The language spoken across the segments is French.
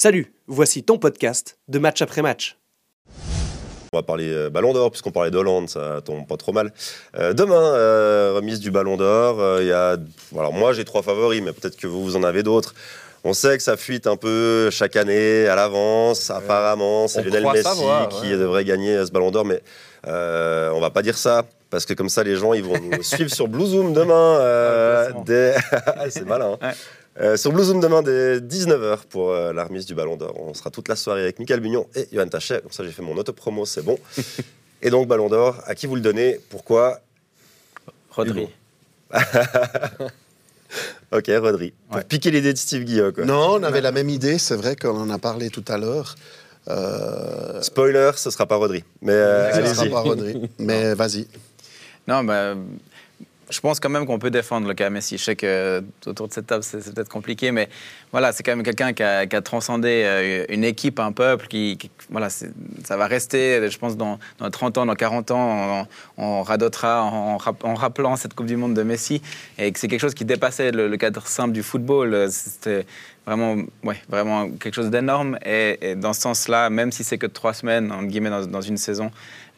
Salut, voici ton podcast de match après match. On va parler euh, Ballon d'Or, puisqu'on parlait d'Hollande, ça tombe pas trop mal. Euh, demain, euh, remise du Ballon d'Or. euh, Il y a, alors moi j'ai trois favoris, mais peut-être que vous, vous en avez d'autres. On sait que ça fuite un peu chaque année à l'avance. Apparemment, c'est On Lionel Messi savoir, qui devrait gagner ce Ballon d'Or, mais euh, on va pas dire ça. Parce que comme ça, les gens ils vont nous suivre sur Blue Zoom demain. euh, c'est malin. hein. Ouais. Euh, sur Blue Zoom demain dès 19h pour euh, la remise du Ballon d'Or. On sera toute la soirée avec Michael Bugnon et Johan Tachet. Comme ça, j'ai fait mon auto-promo, c'est bon. et donc, Ballon d'Or, à qui vous le donnez? Pourquoi? Rodri. Ok, Rodri. Pour Ouais. piquer l'idée de Steve Guillaume. quoi. Non, on avait la même idée, c'est vrai qu'on en a parlé tout à l'heure. Euh, Spoiler, ce sera pas Rodri. Mais euh, ne sera allez-y. pas Rodri, mais vas-y. Non, bah, je pense quand même qu'on peut défendre le cas Messi. Je sais que autour de cette table, c'est peut-être compliqué, mais voilà, c'est quand même quelqu'un qui a, transcendé euh, une équipe, un peuple, qui, voilà, ça va rester, je pense, dans, dans 30 ans, dans 40 ans, on, radotera en, rap- en rappelant cette Coupe du Monde de Messi, et que c'est quelque chose qui dépassait le, cadre simple du football. Euh, vraiment, ouais, vraiment quelque chose d'énorme, et, et dans ce sens-là, même si c'est que trois semaines, entre guillemets, dans, dans une saison,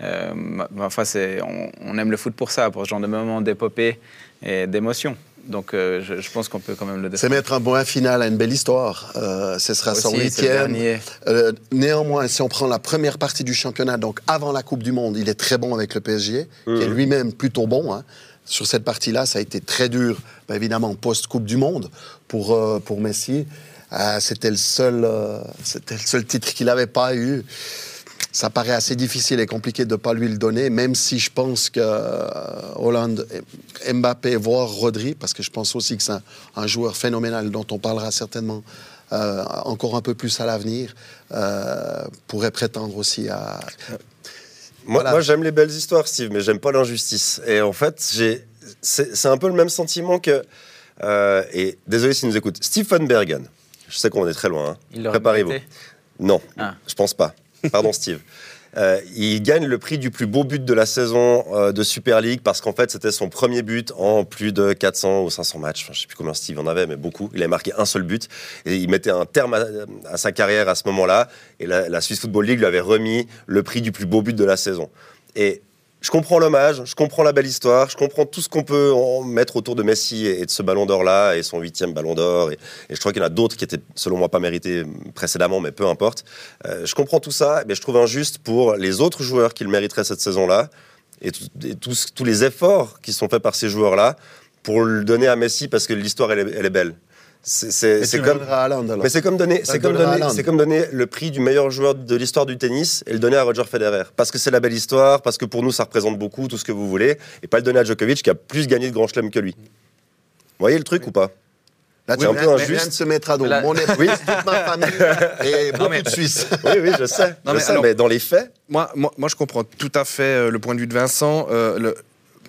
euh, ma, ma foi, c'est, on, on aime le foot pour ça, pour ce genre de moments d'épopée et d'émotion. Donc euh, je, je pense qu'on peut quand même le C'est défendre. mettre un bon final à une belle histoire. Euh, ce sera son Aussi, c'est huitième. dernier. Euh, néanmoins, si on prend la première partie du championnat, donc avant la Coupe du Monde, il est très bon avec le PSG, qui est lui-même plutôt bon. hein. Sur cette partie-là, ça a été très dur, ben, évidemment, post-Coupe du Monde pour, euh, pour Messi. Euh, c'était le, seul, euh, c'était le seul titre qu'il n'avait pas eu. Ça paraît assez difficile et compliqué de ne pas lui le donner, même si je pense que Hollande, Mbappé, voire Rodri, parce que je pense aussi que c'est un, joueur phénoménal dont on parlera certainement encore un peu plus à l'avenir, pourrait prétendre aussi à. Moi, Voilà. moi, j'aime les belles histoires, Steve, mais j'aime pas l'injustice. Et en fait, j'ai, c'est, c'est un peu le même sentiment que. euh, et désolé s'il nous écoute. Stephen Bergen. Je sais qu'on est très loin. hein. Préparez-vous. Non, Ah. je pense pas. Pardon, Steve. Euh, il gagne le prix du plus beau but de la saison euh, de Super League parce qu'en fait c'était son premier but en plus de 400 ou 500 matchs. Je sais plus combien Steve en avait, mais beaucoup. Il avait marqué un seul but et il mettait un terme à, sa carrière à ce moment-là. Et la, Swiss Football League lui avait remis le prix du plus beau but de la saison. Je comprends l'hommage, je comprends la belle histoire, je comprends tout ce qu'on peut mettre autour de Messi et de ce ballon d'or-là, et son huitième ballon d'or. Et, je crois qu'il y en a d'autres qui étaient, selon moi, pas mérités précédemment, mais peu importe. Euh, je comprends tout ça, mais je trouve injuste pour les autres joueurs qui le mériteraient cette saison-là, et, tous, les efforts qui sont faits par ces joueurs-là, pour le donner à Messi parce que l'histoire, elle est belle. C'est tu comme. Mais c'est comme donner, c'est comme donner, Haaland. c'est comme donner le prix du meilleur joueur de l'histoire du tennis et le donner à Roger Federer. Parce que c'est la belle histoire, parce que pour nous ça représente beaucoup, tout ce que vous voulez, et pas le donner à Djokovic qui a plus gagné de Grand Chelem que lui. Vous voyez le truc ou pas? Là, tu Oui, viens, un peu injuste. viens de se mettre à dos. Là- Mon épouse, toute ma famille et beaucoup mais- de Suisses. Oui, oui, je sais. Non, je mais sais, alors- mais dans les faits, Moi, moi, moi, je comprends tout à fait euh, le point de vue de Vincent. Euh, le-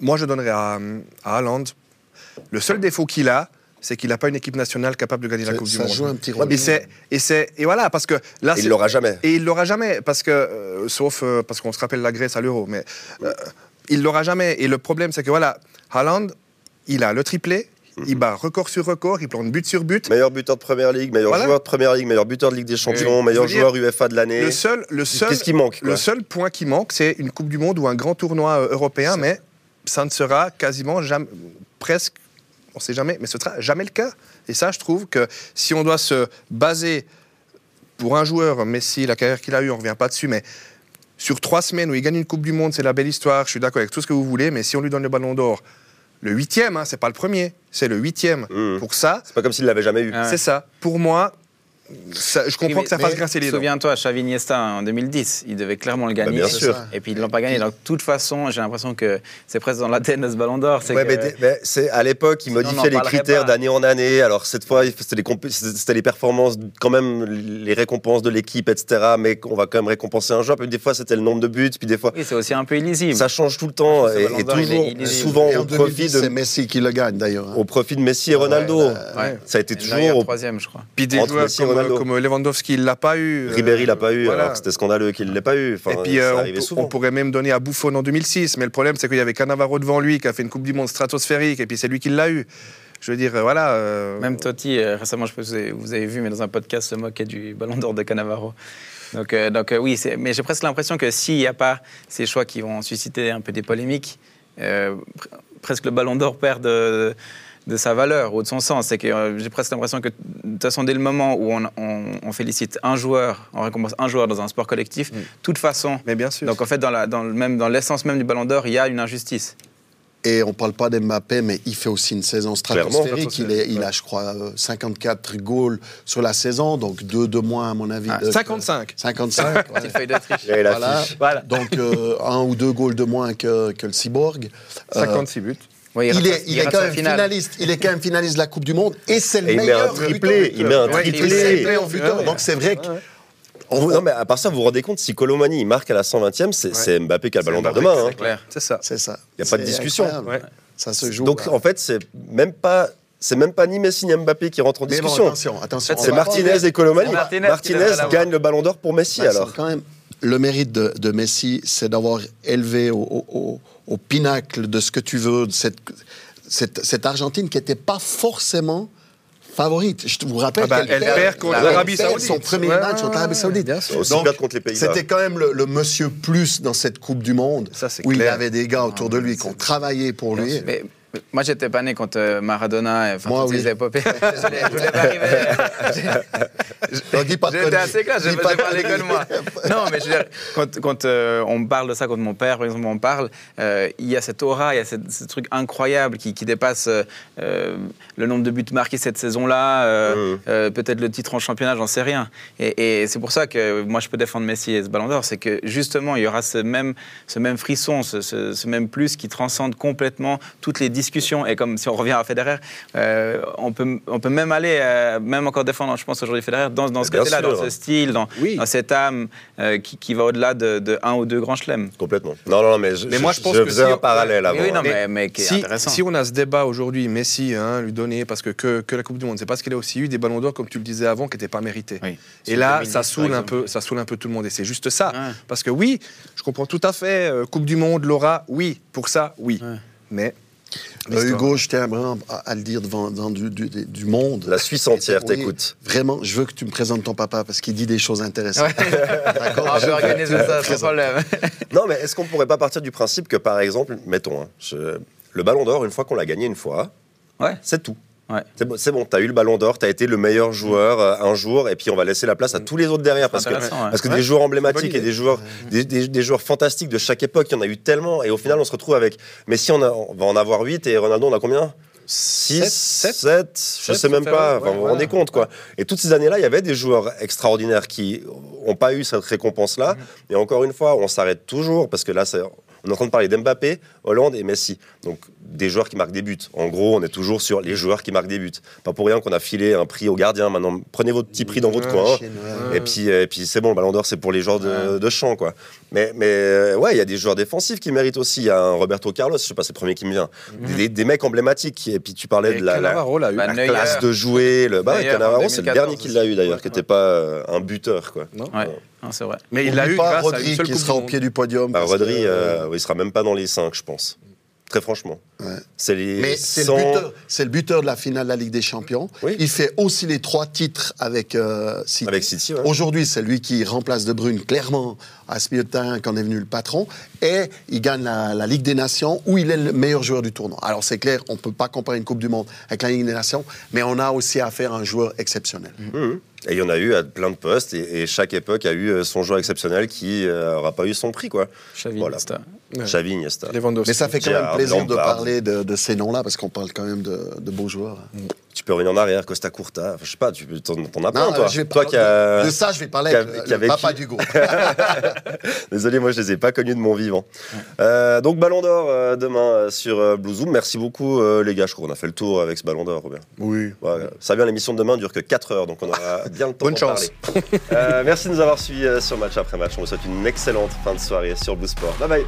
moi, je donnerais à, à Haaland. Le seul défaut qu'il a, c'est qu'il n'a pas une équipe nationale capable de gagner la Ça- Coupe du ça Monde. joue un petit rôle. Et c'est et c'est et voilà parce que là il c'est- l'aura jamais. et il l'aura jamais parce que euh, sauf euh, parce qu'on se rappelle la Grèce à l'Euro, mais euh, il l'aura jamais. Et le problème c'est que voilà, Haaland, il a le triplé, il bat record sur record, il plante but sur but. Meilleur buteur de Première Ligue, meilleur Voilà. joueur de Première Ligue, meilleur buteur de Ligue des Champions, meilleur joueur UEFA de l'année. Le seul, le seul, Qu'est-ce qui manque Le seul point qui manque, c'est une Coupe du Monde ou un grand tournoi euh, européen, mais ça ne sera quasiment jamais, presque, on ne sait jamais, mais ce sera jamais le cas. Et ça, je trouve que si on doit se baser pour un joueur, Messi, la carrière qu'il a eue, on ne revient pas dessus, mais sur trois semaines où il gagne une Coupe du Monde, c'est la belle histoire, je suis d'accord avec tout ce que vous voulez, mais si on lui donne le ballon d'or, le huitième, hein, c'est pas le premier, c'est le huitième. Mhm. Pour ça, C'est pas comme s'il l'avait jamais eu. Ah ouais. c'est ça. Pour moi, ça- je comprends Mais- que ça fasse grincer les dents. Souviens-toi, Xavi Iniesta en 2010, il devait clairement le gagner. bien C'est sûr. Et puis ils l'ont pas gagné. Donc de toute façon, j'ai l'impression que c'est presque dans l'ADN de ce Ballon d'Or. c'est Ouais, que- mais, mais à l'époque, ils modifiaient les critères d'année en année. Alors cette fois, c'était les, performances, quand même les récompenses de l'équipe, etc. Mais on va quand même récompenser un joueur. Puis des fois, c'était le nombre de buts. Puis des fois, Oui, c'est aussi un peu illisible. ça change tout le temps et, et d'Or, il est- toujours il est- souvent Et en au profit 2010, c'est de Messi qui le gagne d'ailleurs. hein. au profit de Messi et Ronaldo. Ouais. Ça a été toujours au- troisième, je crois. Puis des joueurs Messi et comme, Ronaldo. comme Lewandowski, il l'a pas eu. euh, Ribéry l'a pas eu, voilà. alors que c'était scandaleux qu'il l'ait pas eu. Enfin, Et puis euh, on, pourrait même donner à Buffon en 2006, mais le problème c'est qu'il y avait Cannavaro devant lui qui a fait une Coupe du Monde stratosphérique et puis c'est lui qui l'a eu. Je veux dire, euh, voilà. euh, Même Totti, euh, récemment, je si vous avez, vu, mais dans un podcast, se moquait du ballon d'or de Cannavaro. Donc, euh, donc euh, oui, mais j'ai presque l'impression que s'il n'y a pas ces choix qui vont susciter un peu des polémiques, euh, pr- presque le ballon d'or perd de, de sa valeur ou de son sens. C'est que euh, j'ai presque l'impression que, de toute façon, dès le moment où on, on- on félicite un joueur, on récompense un joueur dans un sport collectif, de toute façon. Mais bien sûr. Donc en fait, dans la- dans le même- dans l'essence même du ballon d'or, il y a une injustice. Et on ne parle pas d'Mbappé, mais il fait aussi une saison stratosphérique. Il, est- il a, je crois, euh, 54 goals sur la saison, donc deux de moins, à mon avis. Ah, de- 55. 55. ouais. Petite feuille la Voilà. fiche. Voilà. Donc, euh, un ou deux goals de moins que, que le Cyborg. Euh, 56 buts. Oui, il est, il est quand même finale. finaliste. Il est quand même finaliste de la Coupe du Monde et c'est le Et il met un meilleur triplé. Il met un Ouais, triplé. meilleur buteur. Ouais. Donc c'est vrai que On- Non, mais à part ça, vous vous rendez compte, si Colomani il marque à la 120e, c'est c'est Mbappé qui a le ballon d'or demain. hein. C'est clair. C'est ça. c'est ça. Y a pas de discussion. Ouais. Ça se joue. Donc là. en fait, c'est même pas. C'est même pas ni Messi ni Mbappé qui rentrent en Mais bon, discussion. attention, attention. fait, c'est Martinez et Colomani. Martinez gagne le ballon d'or pour Messi Bah, alors. c'est quand même le mérite de, de Messi, c'est d'avoir élevé au, au- au- au pinacle de ce que tu veux cette, cette, cette Argentine qui n'était pas forcément favorite. Je te vous rappelle Ah bah, qu'elle elle perd contre l'Arabie Saoudite. Son premier Ouais, match contre l'Arabie Saoudite. Aussi Donc, contre les. C'était quand même le, le monsieur plus dans cette Coupe du Monde, Ça, où il avait des gars autour de lui qui ont travaillé pour lui. Mais moi, j'étais pas né quand euh, Maradona, enfin, Moi, toutes oui. ces épopées. je voulais pas de J'étais assez Dis faisais pas de à l'école, moi. Non, mais je veux dire, quand, quand euh, on parle de ça, quand mon père, par exemple, m'en parle, euh, il y a cette aura, il y a cette- ce truc incroyable qui, qui dépasse euh, euh, le nombre de buts marqués cette saison-là, euh, euh, peut-être le titre en championnat, j'en sais rien. Et, et c'est pour ça que moi, je peux défendre Messi et ce ballon d'or, c'est que justement, il y aura ce même, ce même frisson, ce, ce- ce même plus qui transcende complètement toutes les discussions. Et comme si on revient à Federer, euh, on, peut, on peut même aller, euh, même encore défendre, je pense, aujourd'hui Federer, dans, dans ce côté-là, dans ce style, dans, Oui. dans cette âme euh, qui, qui va au-delà de, de un ou deux grands chelems. Complètement. Non, non, non, mais je, Mais moi, je pense je que faisais si- un parallèle avant. oui, non, hein. mais, mais qui est si, intéressant. si on a ce débat aujourd'hui, Messi, hein, lui donner, parce que, que que la Coupe du Monde, c'est parce qu'il a aussi eu des ballons d'or, comme tu le disais avant, qui n'étaient pas mérités. Oui. Et là, 2010, ça saoule, un peu, ça saoule un peu tout le monde. Et c'est juste ça. Ouais. Parce que oui, je comprends tout à fait. euh, coupe du Monde, Laura, oui. Pour ça, oui. Ouais. Mais. Euh, Hugo, je tiens vraiment à, à le dire devant, devant du, du- du monde. La Suisse entière Oui, t'écoute. Vraiment, je veux que tu me présentes ton papa parce qu'il dit des choses intéressantes. D'accord? On peut organiser ça sans problème. Non, mais est-ce qu'on pourrait pas partir du principe que, par exemple, mettons, hein, je- le ballon d'or, une fois qu'on l'a gagné une fois, Ouais. c'est tout. Ouais. C'est bon, bon tu as eu le ballon d'or, tu as été le meilleur joueur euh, un jour, et puis on va laisser la place à tous les autres derrière. Parce que, ouais. parce que Ouais, des joueurs emblématiques et des joueurs, des, des- des joueurs fantastiques de chaque époque, il y en a eu tellement, et au final, on se retrouve avec. Mais si on, a- on va en avoir 8, et Ronaldo, on a combien? 6, Sept, 7, je sais même pas, ouais, vous vous rendez compte quoi. Et toutes ces années-là, il y avait des joueurs extraordinaires qui n'ont pas eu cette récompense-là. Et encore une fois, on s'arrête toujours, parce que là, on est en train de parler d'Mbappé, Hollande et Messi. Donc des joueurs qui marquent des buts. En gros, on est toujours sur les joueurs qui marquent des buts. Pas pour rien qu'on a filé un prix au gardien. Maintenant, prenez votre petit prix dans votre coin. Et puis, et puis c'est bon, le ballon d'or, c'est pour les joueurs de, de champ, quoi. Mais, mais euh, ouais, il y a des joueurs défensifs qui méritent aussi. Il y a un Roberto Carlos, je sais pas, c'est le premier qui me vient. Des, des mecs emblématiques. Et puis tu parlais Et de la, la- eu. Bah, classe de jouer. Le, bah, Cannavaro, c'est le 2014 dernier qui l'a eu d'ailleurs, qui n'était pas euh, un buteur, quoi. Non Ouais, non, c'est vrai. Mais il l'a eu pas grâce à Rodri une seule qui sera au pied du podium. Bah, Rodri, que, euh, il sera même pas dans les 5, je pense. Très franchement. Ouais. C'est les Mais c'est le, 100 buteur, c'est le buteur de la finale de la Ligue des Champions. Oui. Il fait aussi les trois titres avec euh, City. Avec City, ouais. Aujourd'hui, c'est lui qui remplace De Bruyne clairement à ce milieu de terrain quand est venu le patron. Et il gagne la, la Ligue des Nations où il est le meilleur joueur du tournoi. Alors c'est clair, on ne peut pas comparer une Coupe du Monde avec la Ligue des Nations, mais on a aussi affaire à un joueur exceptionnel. Mhm. Et il y en a eu à plein de postes, et, et chaque époque a eu euh, son joueur exceptionnel qui n'aura pas eu son prix, quoi. Xavi, Voilà. Iniesta. Ouais. Xavi, Iniesta. Lewandowski. Mais ça fait quand même plaisir de Lampard. Parler de, de ces noms-là parce qu'on parle quand même de, de beaux joueurs. Tu peux revenir en arrière, Costa Curta, enfin, je sais pas, tu t'en, t'en as plein, Non, toi. je vais toi parler qui de, de ça, je vais parler avec le papa vécu. d'Hugo. Désolé, moi je les ai pas connus de mon vivant. Euh, donc Ballon d'Or euh, demain euh, sur euh, Blue Zoom. Merci beaucoup euh, les gars, je crois qu'on a fait le tour avec ce Ballon d'Or, Robert. Oui. Ouais, ça vient, l'émission de demain dure que 4 heures, donc on aura bien le temps Bonne chance. parler. Euh, merci de nous avoir suivis euh, sur Match après Match. On vous souhaite une excellente fin de soirée sur Blue Sport. Bye bye